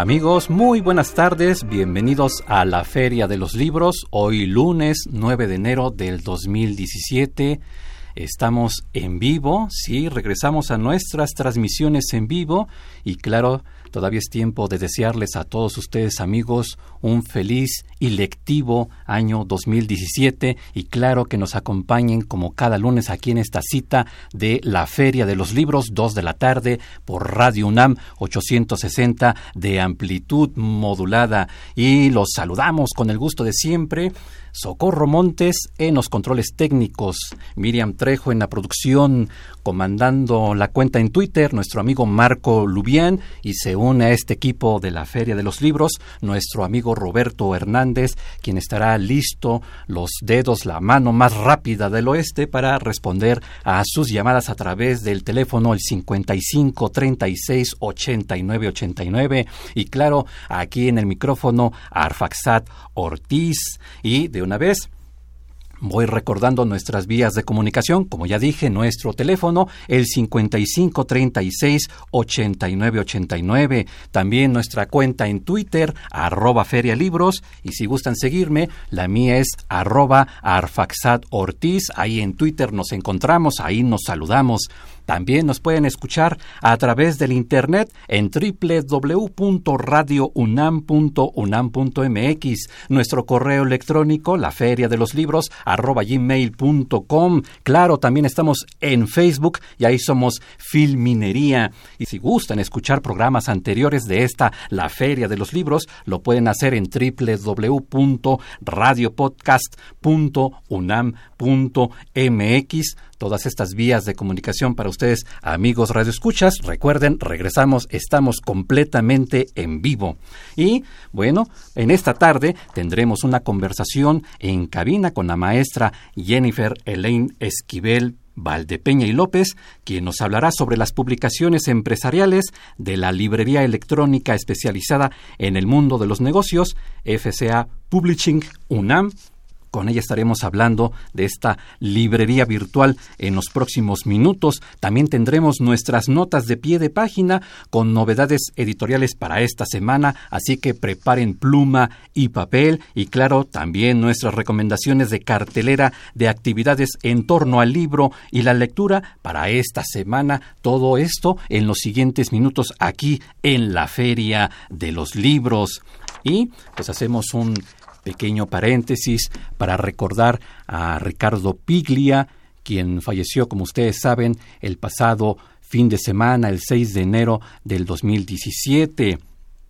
Amigos, muy buenas tardes, bienvenidos a la Feria de los Libros, hoy lunes 9 de enero del 2017. Estamos en vivo, sí, regresamos a nuestras transmisiones en vivo y claro, Todavía es tiempo de desearles a todos ustedes amigos un feliz y lectivo año 2017 y claro que nos acompañen como cada lunes aquí en esta cita de la Feria de los Libros, 2 de la tarde por Radio UNAM 860 de amplitud modulada. Y los saludamos con el gusto de siempre Socorro Montes en los controles técnicos, Miriam Trejo en la producción, comandando la cuenta en Twitter, nuestro amigo Marco Lubián, y se une a este equipo de la Feria de los Libros, nuestro amigo Roberto Hernández, quien estará listo, los dedos, la mano más rápida del oeste para responder a sus llamadas a través del teléfono el 55 36 89 89 y claro, aquí en el micrófono Arfaxat Ortiz. Y de una vez Voy recordando nuestras vías de comunicación, como ya dije, nuestro teléfono, el 5536-8989, también nuestra cuenta en Twitter, arroba ferialibros, y si gustan seguirme, la mía es arroba arfaxat ahí en Twitter nos encontramos, ahí nos saludamos. También nos pueden escuchar a través del internet en www.radiounam.unam.mx, nuestro correo electrónico, la feria de los libros. Claro, también estamos en Facebook y ahí somos Filminería. Y si gustan escuchar programas anteriores de esta, la feria de los libros, lo pueden hacer en www.radiopodcast.unam.mx todas estas vías de comunicación para ustedes, amigos radioescuchas. Recuerden, regresamos, estamos completamente en vivo. Y bueno, en esta tarde tendremos una conversación en cabina con la maestra Jennifer Elaine Esquivel Valdepeña y López, quien nos hablará sobre las publicaciones empresariales de la librería electrónica especializada en el mundo de los negocios, FCA Publishing UNAM, con ella estaremos hablando de esta librería virtual en los próximos minutos. También tendremos nuestras notas de pie de página con novedades editoriales para esta semana, así que preparen pluma y papel y claro, también nuestras recomendaciones de cartelera de actividades en torno al libro y la lectura para esta semana. Todo esto en los siguientes minutos aquí en la Feria de los Libros. Y pues hacemos un pequeño paréntesis para recordar a Ricardo Piglia, quien falleció, como ustedes saben, el pasado fin de semana, el 6 de enero del 2017.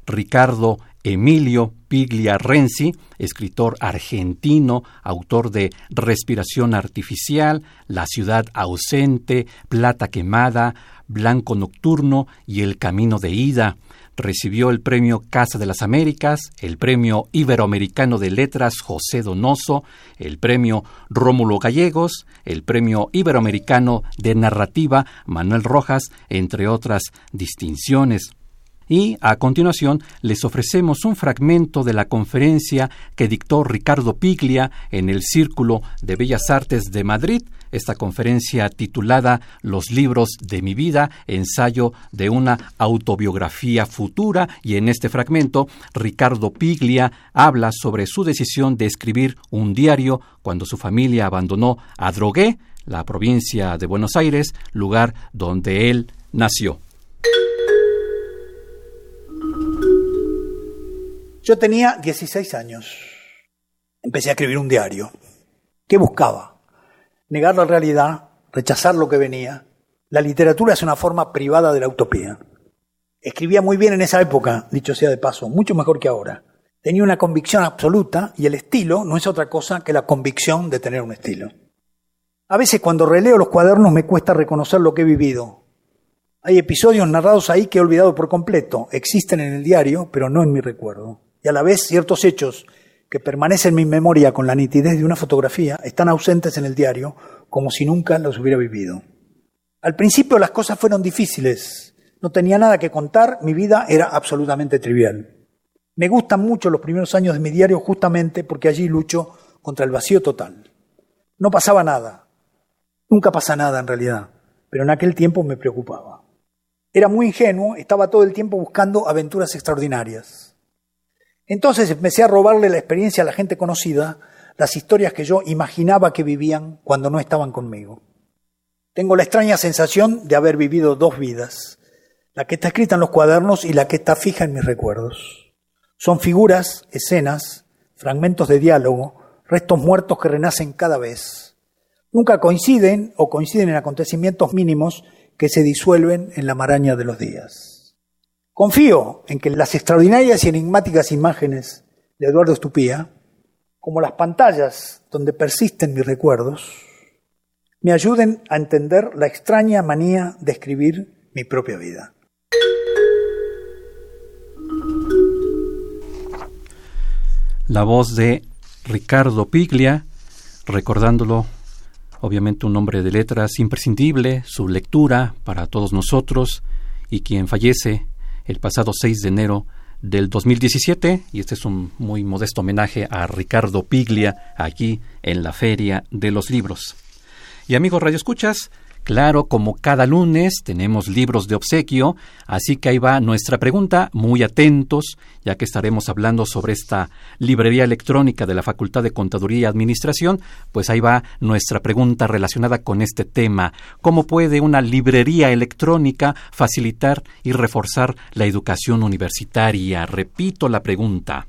Ricardo Emilio Piglia Renzi, escritor argentino, autor de Respiración Artificial, La ciudad ausente, Plata quemada, Blanco nocturno y El camino de ida. Recibió el premio Casa de las Américas, el premio Iberoamericano de Letras José Donoso, el premio Rómulo Gallegos, el premio Iberoamericano de Narrativa Manuel Rojas, entre otras distinciones y a continuación les ofrecemos un fragmento de la conferencia que dictó Ricardo Piglia en el Círculo de Bellas Artes de Madrid, esta conferencia titulada Los libros de mi vida, ensayo de una autobiografía futura, y en este fragmento Ricardo Piglia habla sobre su decisión de escribir un diario cuando su familia abandonó a Drogué, la provincia de Buenos Aires, lugar donde él nació. Yo tenía 16 años. Empecé a escribir un diario. ¿Qué buscaba? Negar la realidad, rechazar lo que venía. La literatura es una forma privada de la utopía. Escribía muy bien en esa época, dicho sea de paso, mucho mejor que ahora. Tenía una convicción absoluta y el estilo no es otra cosa que la convicción de tener un estilo. A veces cuando releo los cuadernos me cuesta reconocer lo que he vivido. Hay episodios narrados ahí que he olvidado por completo. Existen en el diario, pero no en mi recuerdo. Y a la vez ciertos hechos que permanecen en mi memoria con la nitidez de una fotografía están ausentes en el diario como si nunca los hubiera vivido. Al principio las cosas fueron difíciles. No tenía nada que contar, mi vida era absolutamente trivial. Me gustan mucho los primeros años de mi diario justamente porque allí lucho contra el vacío total. No pasaba nada. Nunca pasa nada en realidad, pero en aquel tiempo me preocupaba. Era muy ingenuo, estaba todo el tiempo buscando aventuras extraordinarias. Entonces empecé a robarle la experiencia a la gente conocida, las historias que yo imaginaba que vivían cuando no estaban conmigo. Tengo la extraña sensación de haber vivido dos vidas, la que está escrita en los cuadernos y la que está fija en mis recuerdos. Son figuras, escenas, fragmentos de diálogo, restos muertos que renacen cada vez. Nunca coinciden o coinciden en acontecimientos mínimos que se disuelven en la maraña de los días. Confío en que las extraordinarias y enigmáticas imágenes de Eduardo Estupía, como las pantallas donde persisten mis recuerdos, me ayuden a entender la extraña manía de escribir mi propia vida. La voz de Ricardo Piglia, recordándolo obviamente un hombre de letras imprescindible, su lectura para todos nosotros y quien fallece el pasado 6 de enero del 2017 y este es un muy modesto homenaje a Ricardo Piglia aquí en la Feria de los Libros. Y amigos Radio Escuchas, Claro, como cada lunes tenemos libros de obsequio, así que ahí va nuestra pregunta, muy atentos, ya que estaremos hablando sobre esta librería electrónica de la Facultad de Contaduría y Administración, pues ahí va nuestra pregunta relacionada con este tema. ¿Cómo puede una librería electrónica facilitar y reforzar la educación universitaria? Repito la pregunta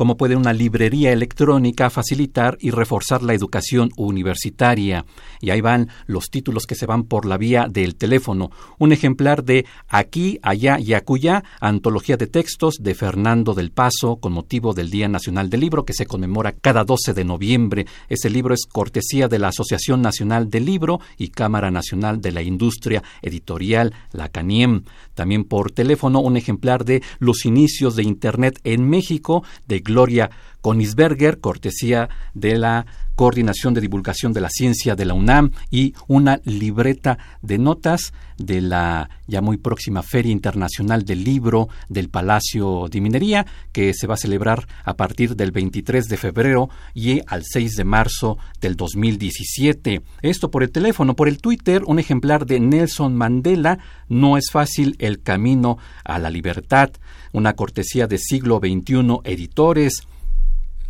cómo puede una librería electrónica facilitar y reforzar la educación universitaria. Y ahí van los títulos que se van por la vía del teléfono. Un ejemplar de Aquí, Allá y Acuya, antología de textos de Fernando del Paso, con motivo del Día Nacional del Libro, que se conmemora cada 12 de noviembre. Ese libro es cortesía de la Asociación Nacional del Libro y Cámara Nacional de la Industria Editorial, la CANIEM. También por teléfono un ejemplar de Los inicios de Internet en México, de Gloria Konisberger, cortesía de la Coordinación de Divulgación de la Ciencia de la UNAM y una libreta de notas de la ya muy próxima Feria Internacional del Libro del Palacio de Minería, que se va a celebrar a partir del 23 de febrero y al 6 de marzo del 2017. Esto por el teléfono, por el Twitter, un ejemplar de Nelson Mandela, No es fácil el camino a la libertad, una cortesía de siglo XXI editores,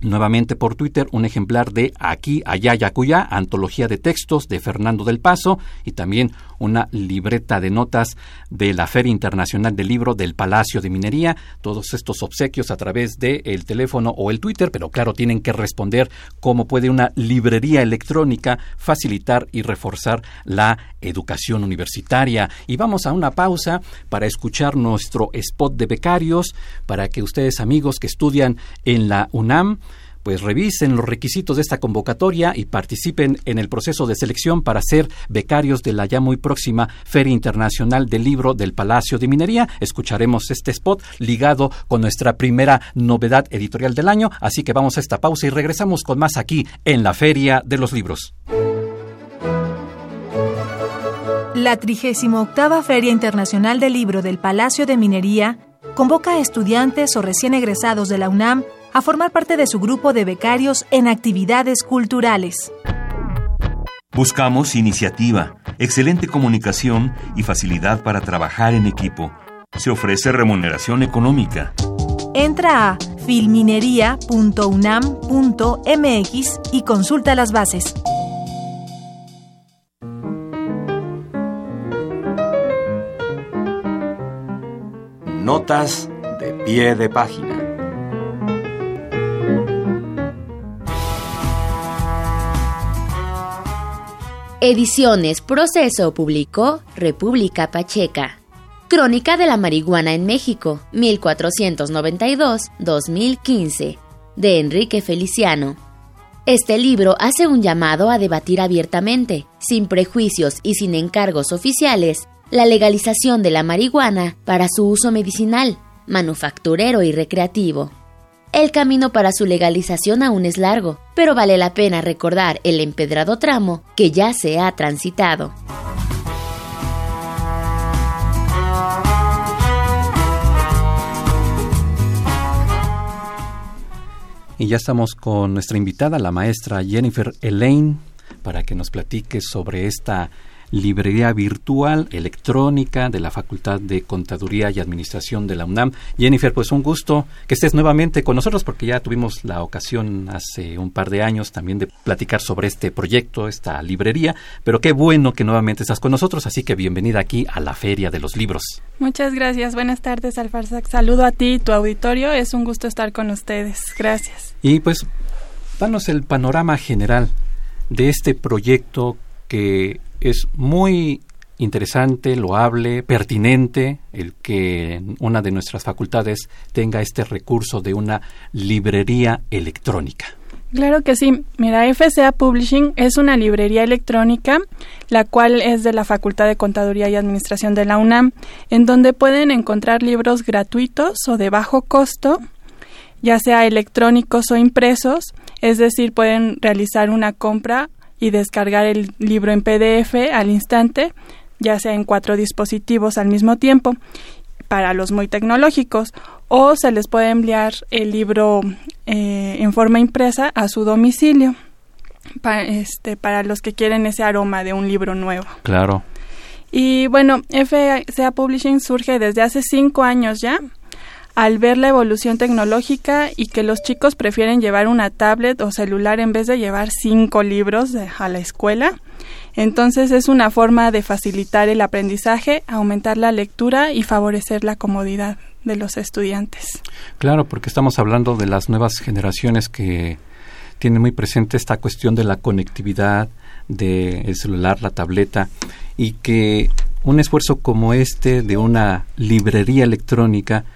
Nuevamente por Twitter, un ejemplar de Aquí, Allá, Yacuya, antología de textos de Fernando del Paso y también una libreta de notas de la Feria Internacional del Libro del Palacio de Minería. Todos estos obsequios a través del el teléfono o el Twitter, pero claro, tienen que responder cómo puede una librería electrónica facilitar y reforzar la educación universitaria. Y vamos a una pausa para escuchar nuestro spot de becarios, para que ustedes amigos que estudian en la UNAM, pues revisen los requisitos de esta convocatoria y participen en el proceso de selección para ser becarios de la ya muy próxima Feria Internacional del Libro del Palacio de Minería. Escucharemos este spot ligado con nuestra primera novedad editorial del año, así que vamos a esta pausa y regresamos con más aquí en la Feria de los Libros. La 38 Feria Internacional del Libro del Palacio de Minería convoca a estudiantes o recién egresados de la UNAM a formar parte de su grupo de becarios en actividades culturales. Buscamos iniciativa, excelente comunicación y facilidad para trabajar en equipo. Se ofrece remuneración económica. Entra a filminería.unam.mx y consulta las bases. Notas de pie de página. Ediciones Proceso publicó República Pacheca. Crónica de la marihuana en México, 1492-2015, de Enrique Feliciano. Este libro hace un llamado a debatir abiertamente, sin prejuicios y sin encargos oficiales, la legalización de la marihuana para su uso medicinal, manufacturero y recreativo. El camino para su legalización aún es largo, pero vale la pena recordar el empedrado tramo que ya se ha transitado. Y ya estamos con nuestra invitada, la maestra Jennifer Elaine, para que nos platique sobre esta librería virtual electrónica de la Facultad de Contaduría y Administración de la UNAM. Jennifer, pues un gusto que estés nuevamente con nosotros porque ya tuvimos la ocasión hace un par de años también de platicar sobre este proyecto, esta librería, pero qué bueno que nuevamente estás con nosotros, así que bienvenida aquí a la Feria de los Libros. Muchas gracias, buenas tardes Alfarsac, saludo a ti y tu auditorio, es un gusto estar con ustedes, gracias. Y pues, danos el panorama general de este proyecto que es muy interesante, loable, pertinente el que una de nuestras facultades tenga este recurso de una librería electrónica. Claro que sí. Mira, FCA Publishing es una librería electrónica, la cual es de la Facultad de Contaduría y Administración de la UNAM, en donde pueden encontrar libros gratuitos o de bajo costo, ya sea electrónicos o impresos, es decir, pueden realizar una compra y descargar el libro en PDF al instante, ya sea en cuatro dispositivos al mismo tiempo, para los muy tecnológicos, o se les puede enviar el libro eh, en forma impresa a su domicilio, para, este, para los que quieren ese aroma de un libro nuevo. Claro. Y bueno, FCA Publishing surge desde hace cinco años ya al ver la evolución tecnológica y que los chicos prefieren llevar una tablet o celular en vez de llevar cinco libros a la escuela. Entonces es una forma de facilitar el aprendizaje, aumentar la lectura y favorecer la comodidad de los estudiantes. Claro, porque estamos hablando de las nuevas generaciones que tienen muy presente esta cuestión de la conectividad del celular, la tableta, y que un esfuerzo como este de una librería electrónica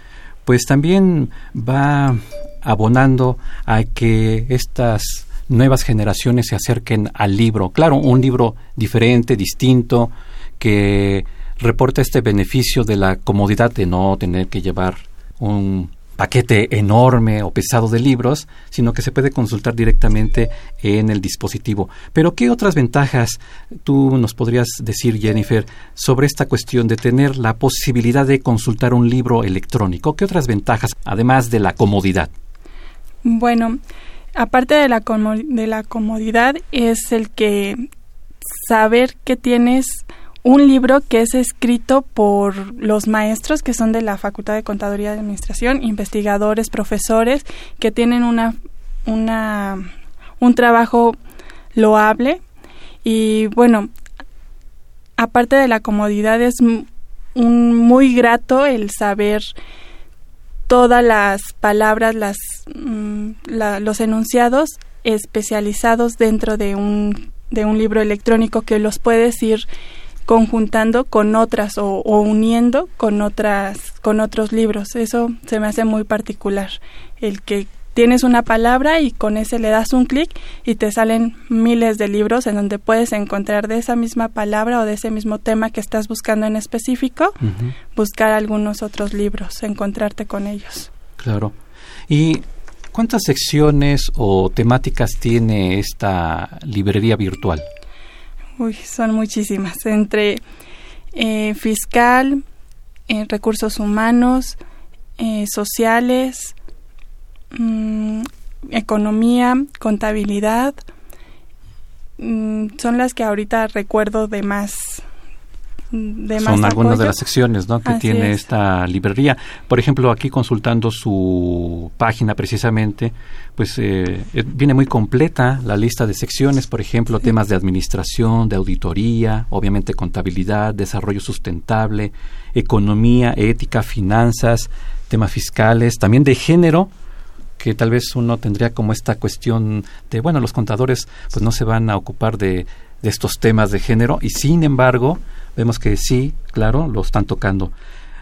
pues también va abonando a que estas nuevas generaciones se acerquen al libro. Claro, un libro diferente, distinto, que reporta este beneficio de la comodidad de no tener que llevar un paquete enorme o pesado de libros, sino que se puede consultar directamente en el dispositivo. Pero ¿qué otras ventajas tú nos podrías decir, Jennifer, sobre esta cuestión de tener la posibilidad de consultar un libro electrónico? ¿Qué otras ventajas, además de la comodidad? Bueno, aparte de la, de la comodidad, es el que saber que tienes un libro que es escrito por los maestros que son de la Facultad de Contaduría y Administración, investigadores, profesores que tienen una, una un trabajo loable. Y bueno, aparte de la comodidad es un muy grato el saber todas las palabras, las, mm, los enunciados especializados dentro de un, de un libro electrónico que los puedes ir conjuntando con otras o, uniendo con otras con otros libros eso se me hace muy particular el que tienes una palabra y con ese le das un clic y te salen miles de libros en donde puedes encontrar de esa misma palabra o de ese mismo tema que estás buscando en específico, buscar algunos otros libros, encontrarte con ellos. Claro. ¿Y cuántas secciones o temáticas tiene esta librería virtual? Uy, son muchísimas. Entre eh, fiscal, eh, recursos humanos, eh, sociales, mm, economía, contabilidad, mm, son las que ahorita recuerdo de más son algunas de las secciones ¿no? que tiene esta librería. Por ejemplo, aquí consultando su página precisamente, pues eh, eh, viene muy completa la lista de secciones, por ejemplo, temas de administración, de auditoría, obviamente contabilidad, desarrollo sustentable, economía, ética, finanzas, temas fiscales, también de género, que tal vez uno tendría como esta cuestión de, bueno, los contadores pues no se van a ocupar de, de estos temas de género y sin embargo vemos que sí, claro, lo están tocando.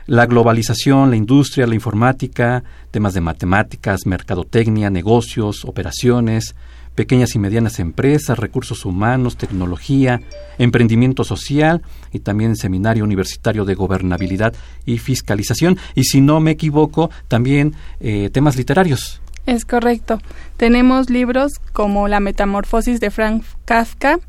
La globalización, la industria, la informática, temas de matemáticas, mercadotecnia, negocios, operaciones, pequeñas y medianas empresas, recursos humanos, tecnología, emprendimiento social y también seminario universitario de gobernabilidad y fiscalización. Y si no me equivoco, también eh, temas literarios. Es correcto. Tenemos libros como La Metamorfosis de Frank Kafka,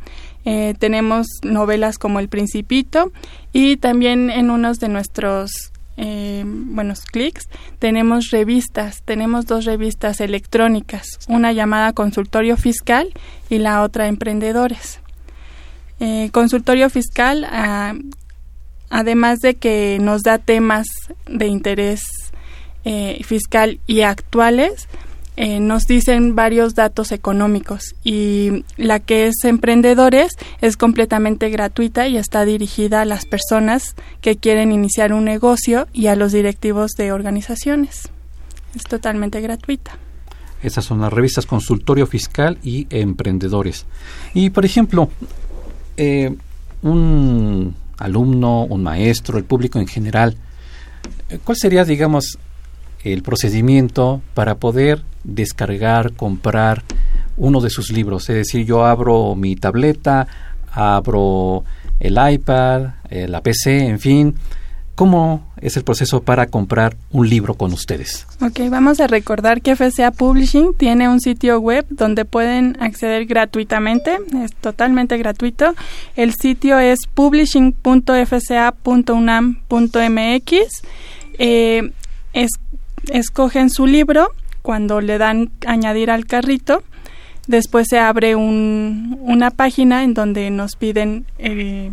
eh, tenemos novelas como El Principito y también en unos de nuestros eh, buenos clics tenemos revistas, tenemos dos revistas electrónicas, una llamada Consultorio Fiscal y la otra Emprendedores. Eh, consultorio Fiscal, ah, además de que nos da temas de interés eh, fiscal y actuales, eh, nos dicen varios datos económicos y la que es emprendedores es completamente gratuita y está dirigida a las personas que quieren iniciar un negocio y a los directivos de organizaciones. Es totalmente gratuita. Esas son las revistas Consultorio Fiscal y Emprendedores. Y, por ejemplo, eh, un alumno, un maestro, el público en general, eh, ¿cuál sería, digamos, el procedimiento para poder descargar, comprar uno de sus libros. Es decir, yo abro mi tableta, abro el iPad, eh, la PC, en fin. ¿Cómo es el proceso para comprar un libro con ustedes? Ok, vamos a recordar que FCA Publishing tiene un sitio web donde pueden acceder gratuitamente, es totalmente gratuito. El sitio es publishing.fca.unam.mx. Eh, es escogen su libro, cuando le dan añadir al carrito, después se abre un, una página en donde nos piden eh,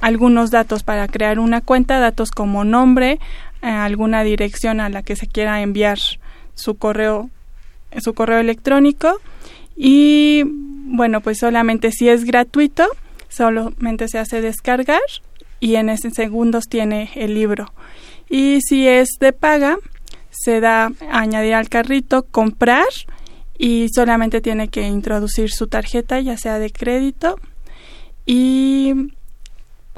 algunos datos para crear una cuenta, datos como nombre, eh, alguna dirección a la que se quiera enviar su correo, su correo electrónico y bueno, pues solamente si es gratuito, solamente se hace descargar y en ese segundos tiene el libro. Y si es de paga, se da añadir al carrito, comprar y solamente tiene que introducir su tarjeta, ya sea de crédito, y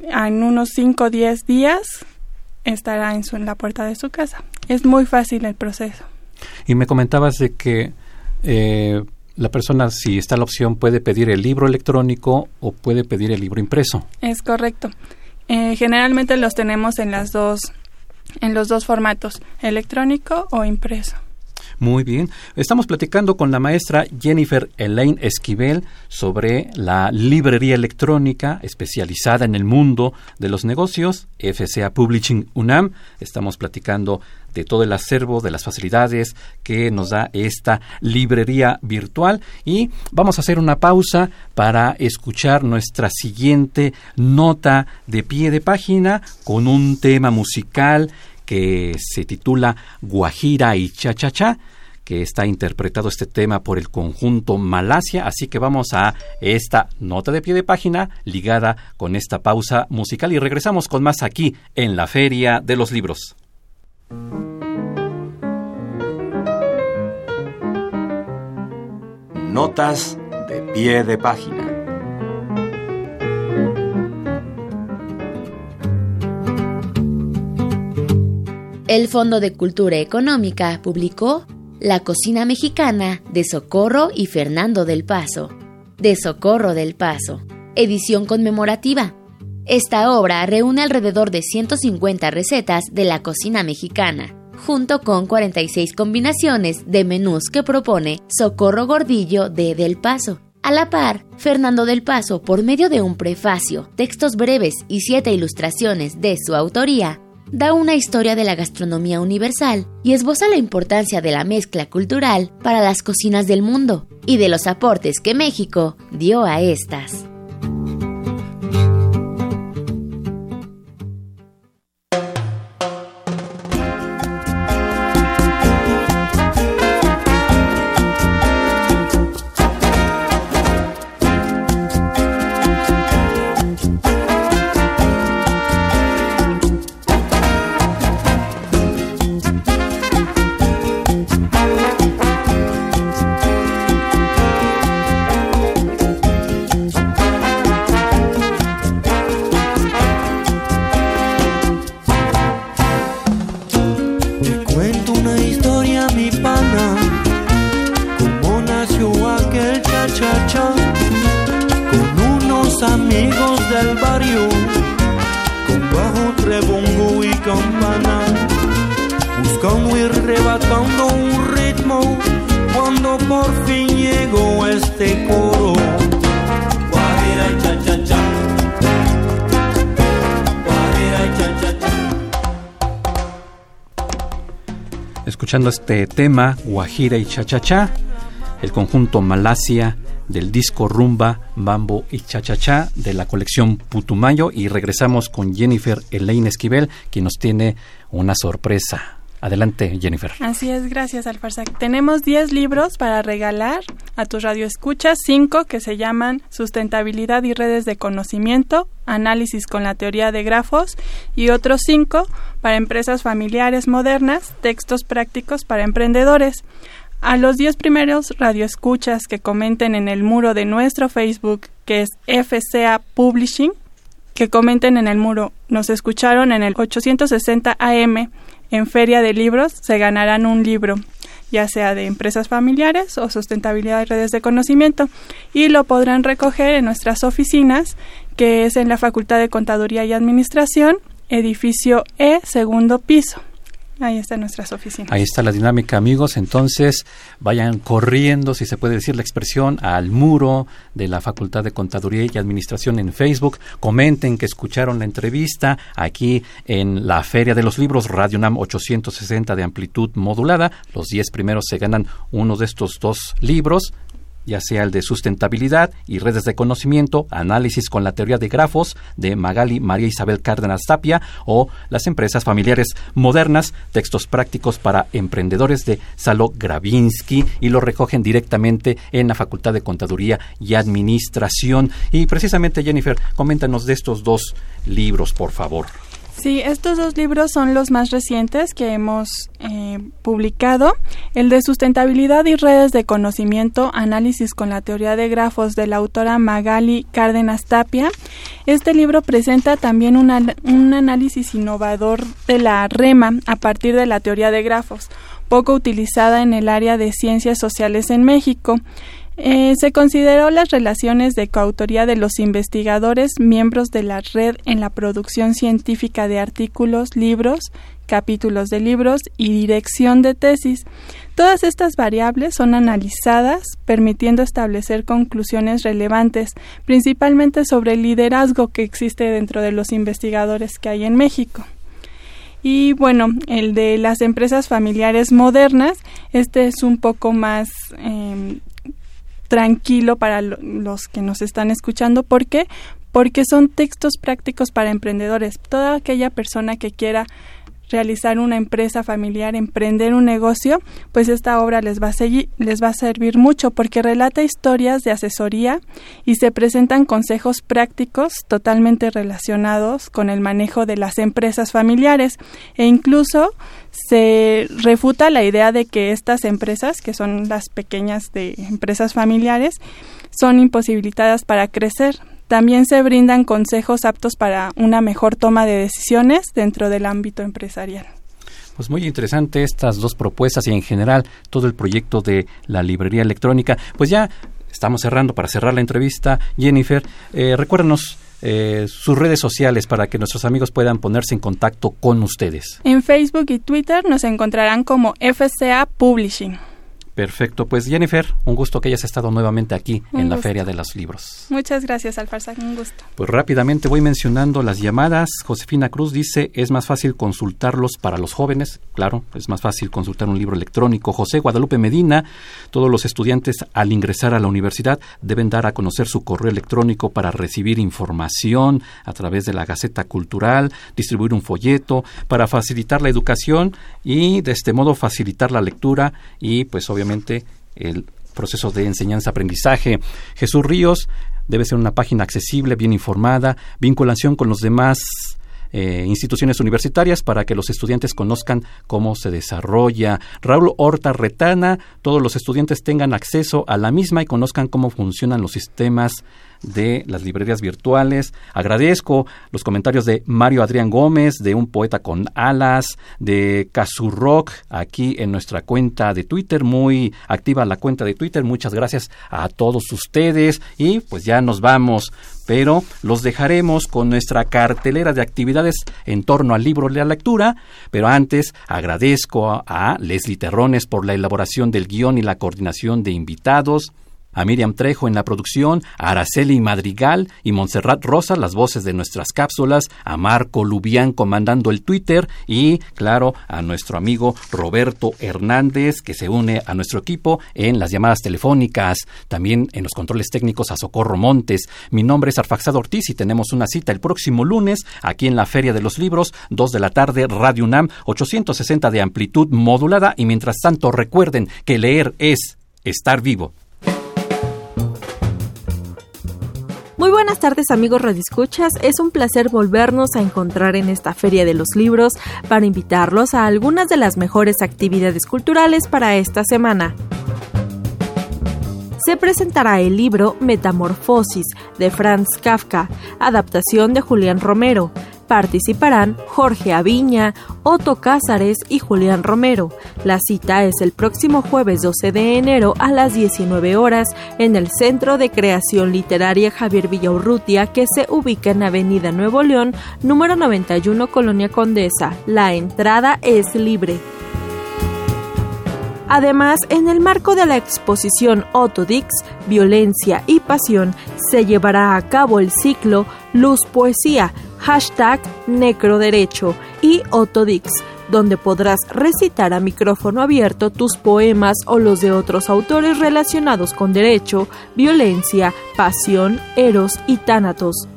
en unos 5 o 10 días estará en, su, en la puerta de su casa. Es muy fácil el proceso. Y me comentabas de que eh, la persona, si está la opción, puede pedir el libro electrónico o puede pedir el libro impreso. Es correcto. Eh, generalmente los tenemos en las dos en los dos formatos, electrónico o impreso. Muy bien. Estamos platicando con la maestra Jennifer Elaine Esquivel sobre la librería electrónica especializada en el mundo de los negocios, FCA Publishing UNAM. Estamos platicando de todo el acervo, de las facilidades que nos da esta librería virtual. Y vamos a hacer una pausa para escuchar nuestra siguiente nota de pie de página con un tema musical que se titula Guajira y Cha Cha Cha que está interpretado este tema por el conjunto Malasia, así que vamos a esta nota de pie de página ligada con esta pausa musical y regresamos con más aquí en la Feria de los Libros. Notas de pie de página. El Fondo de Cultura Económica publicó La cocina mexicana de Socorro y Fernando del Paso, de Socorro del Paso, edición conmemorativa. Esta obra reúne alrededor de 150 recetas de la cocina mexicana, junto con 46 combinaciones de menús que propone Socorro Gordillo de Del Paso. A la par, Fernando del Paso, por medio de un prefacio, textos breves y siete ilustraciones de su autoría, da una historia de la gastronomía universal y esboza la importancia de la mezcla cultural para las cocinas del mundo y de los aportes que México dio a estas. Este tema, Guajira y Cha-Cha-Cha, el conjunto Malasia del disco Rumba, Bambo y Cha-Cha-Cha de la colección Putumayo y regresamos con Jennifer Elaine Esquivel, quien nos tiene una sorpresa. Adelante, Jennifer. Así es, gracias Alfarsac. Tenemos 10 libros para regalar a tus radioescuchas, 5 que se llaman Sustentabilidad y redes de conocimiento, Análisis con la teoría de grafos y otros 5 para empresas familiares modernas, textos prácticos para emprendedores. A los 10 primeros radioescuchas que comenten en el muro de nuestro Facebook, que es FCA Publishing, que comenten en el muro, nos escucharon en el 860 AM en Feria de Libros, se ganarán un libro, ya sea de empresas familiares o sustentabilidad y redes de conocimiento, y lo podrán recoger en nuestras oficinas, que es en la Facultad de Contaduría y Administración, edificio E, segundo piso. Ahí están nuestras oficinas. Ahí está la dinámica, amigos. Entonces, vayan corriendo, si se puede decir la expresión, al muro de la Facultad de Contaduría y Administración en Facebook. Comenten que escucharon la entrevista aquí en la Feria de los Libros, Radio NAM 860 de amplitud modulada. Los 10 primeros se ganan uno de estos dos libros ya sea el de sustentabilidad y redes de conocimiento, análisis con la teoría de grafos de Magali María Isabel Cárdenas Tapia o las empresas familiares modernas, textos prácticos para emprendedores de Salo Gravinsky y lo recogen directamente en la Facultad de Contaduría y Administración. Y precisamente Jennifer, coméntanos de estos dos libros, por favor. Sí, estos dos libros son los más recientes que hemos eh, publicado. El de Sustentabilidad y Redes de Conocimiento, Análisis con la Teoría de Grafos de la autora Magali Cárdenas Tapia. Este libro presenta también un, un análisis innovador de la REMA a partir de la teoría de grafos, poco utilizada en el área de ciencias sociales en México. Eh, se consideró las relaciones de coautoría de los investigadores miembros de la red en la producción científica de artículos, libros, capítulos de libros y dirección de tesis. Todas estas variables son analizadas, permitiendo establecer conclusiones relevantes, principalmente sobre el liderazgo que existe dentro de los investigadores que hay en México. Y bueno, el de las empresas familiares modernas, este es un poco más eh, tranquilo para los que nos están escuchando. ¿Por qué? Porque son textos prácticos para emprendedores. Toda aquella persona que quiera realizar una empresa familiar, emprender un negocio, pues esta obra les va a seguir, les va a servir mucho porque relata historias de asesoría y se presentan consejos prácticos totalmente relacionados con el manejo de las empresas familiares e incluso se refuta la idea de que estas empresas, que son las pequeñas de empresas familiares, son imposibilitadas para crecer. También se brindan consejos aptos para una mejor toma de decisiones dentro del ámbito empresarial. Pues muy interesante estas dos propuestas y en general todo el proyecto de la librería electrónica. Pues ya estamos cerrando para cerrar la entrevista. Jennifer, eh, recuérdanos eh, sus redes sociales para que nuestros amigos puedan ponerse en contacto con ustedes. En Facebook y Twitter nos encontrarán como FCA Publishing. Perfecto, pues Jennifer, un gusto que hayas estado nuevamente aquí Un en la. Feria de los Libros. Muchas gracias, Alfarsac, un gusto. Pues rápidamente voy mencionando las llamadas. Josefina Cruz dice, es más fácil consultarlos para los jóvenes. Claro, es más fácil consultar un libro electrónico. José Guadalupe Medina, todos los estudiantes al ingresar a la universidad deben dar a conocer su correo electrónico para recibir información a través de la Gaceta Cultural, distribuir un folleto, para facilitar la educación y de este modo facilitar la lectura y pues obviamente el proceso de enseñanza-aprendizaje. Jesús Ríos debe ser una página accesible, bien informada, vinculación con los demás eh, instituciones universitarias para que los estudiantes conozcan cómo se desarrolla. Raúl Horta Retana, todos los estudiantes tengan acceso a la misma y conozcan cómo funcionan los sistemas de las librerías virtuales. Agradezco los comentarios de Mario Adrián Gómez, de Un Poeta con Alas, de Rock, aquí en nuestra cuenta de Twitter, muy activa la cuenta de Twitter. Muchas gracias a todos ustedes y pues ya nos vamos pero los dejaremos con nuestra cartelera de actividades en torno al libro de la lectura, pero antes agradezco a Leslie Terrones por la elaboración del guion y la coordinación de invitados, a Miriam Trejo en la producción, a Araceli Madrigal y Montserrat Rosa las voces de nuestras cápsulas, a Marco Lubián comandando el Twitter y, claro, a nuestro amigo Roberto Hernández que se une a nuestro equipo en las llamadas telefónicas, también en los controles técnicos a Socorro Montes. Mi nombre es Arfaxado Ortiz y tenemos una cita el próximo lunes aquí en la Feria de los Libros, 2 de la tarde, Radio UNAM, 860 de amplitud modulada y mientras tanto recuerden que leer es estar vivo. Muy buenas tardes amigos radiscuchas, es un placer volvernos a encontrar en esta Feria de los Libros para invitarlos a algunas de las mejores actividades culturales para esta semana. Se presentará el libro Metamorfosis de Franz Kafka, adaptación de Julián Romero, participarán Jorge Aviña, Otto Cázares y Julián Romero. La cita es el próximo jueves 12 de enero a las 19 horas en el Centro de Creación Literaria Javier Villaurrutia que se ubica en Avenida Nuevo León, número 91, Colonia Condesa. La entrada es libre. Además, en el marco de la exposición Otodix, Violencia y Pasión, se llevará a cabo el ciclo Luz Poesía, hashtag Necroderecho y Otodix, donde podrás recitar a micrófono abierto tus poemas o los de otros autores relacionados con derecho, violencia, pasión, eros y tánatos.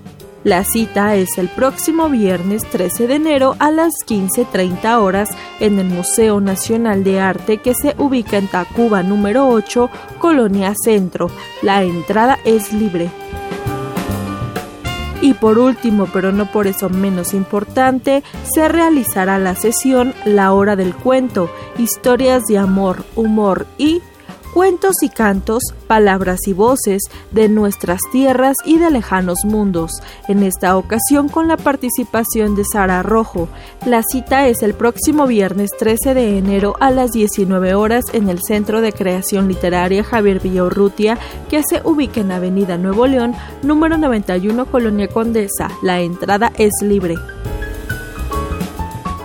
La cita es el próximo viernes 13 de enero a las 15.30 horas en el Museo Nacional de Arte que se ubica en Tacuba número 8, Colonia Centro. La entrada es libre. Y por último, pero no por eso menos importante, se realizará la sesión La Hora del Cuento, historias de amor, humor y cuentos y cantos, palabras y voces de nuestras tierras y de lejanos mundos, en esta ocasión con la participación de Sara Rojo. La cita es el próximo viernes 13 de enero a las 19 horas en el Centro de Creación Literaria Javier Villaurrutia, que se ubica en Avenida Nuevo León, número 91, Colonia Condesa. La entrada es libre.